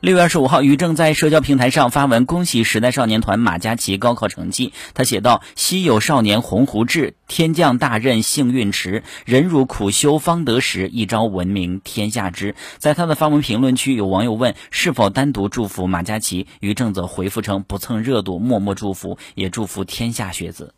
六月二十五号，于正在社交平台上发文恭喜时代少年团马嘉祺高考成绩。他写道：“昔有少年鸿鹄志，天降大任幸运迟。忍辱苦修方得时，一朝闻名天下知。”在他的发文评论区，有网友问是否单独祝福马嘉祺，于正则回复称不蹭热度，默默祝福，也祝福天下学子。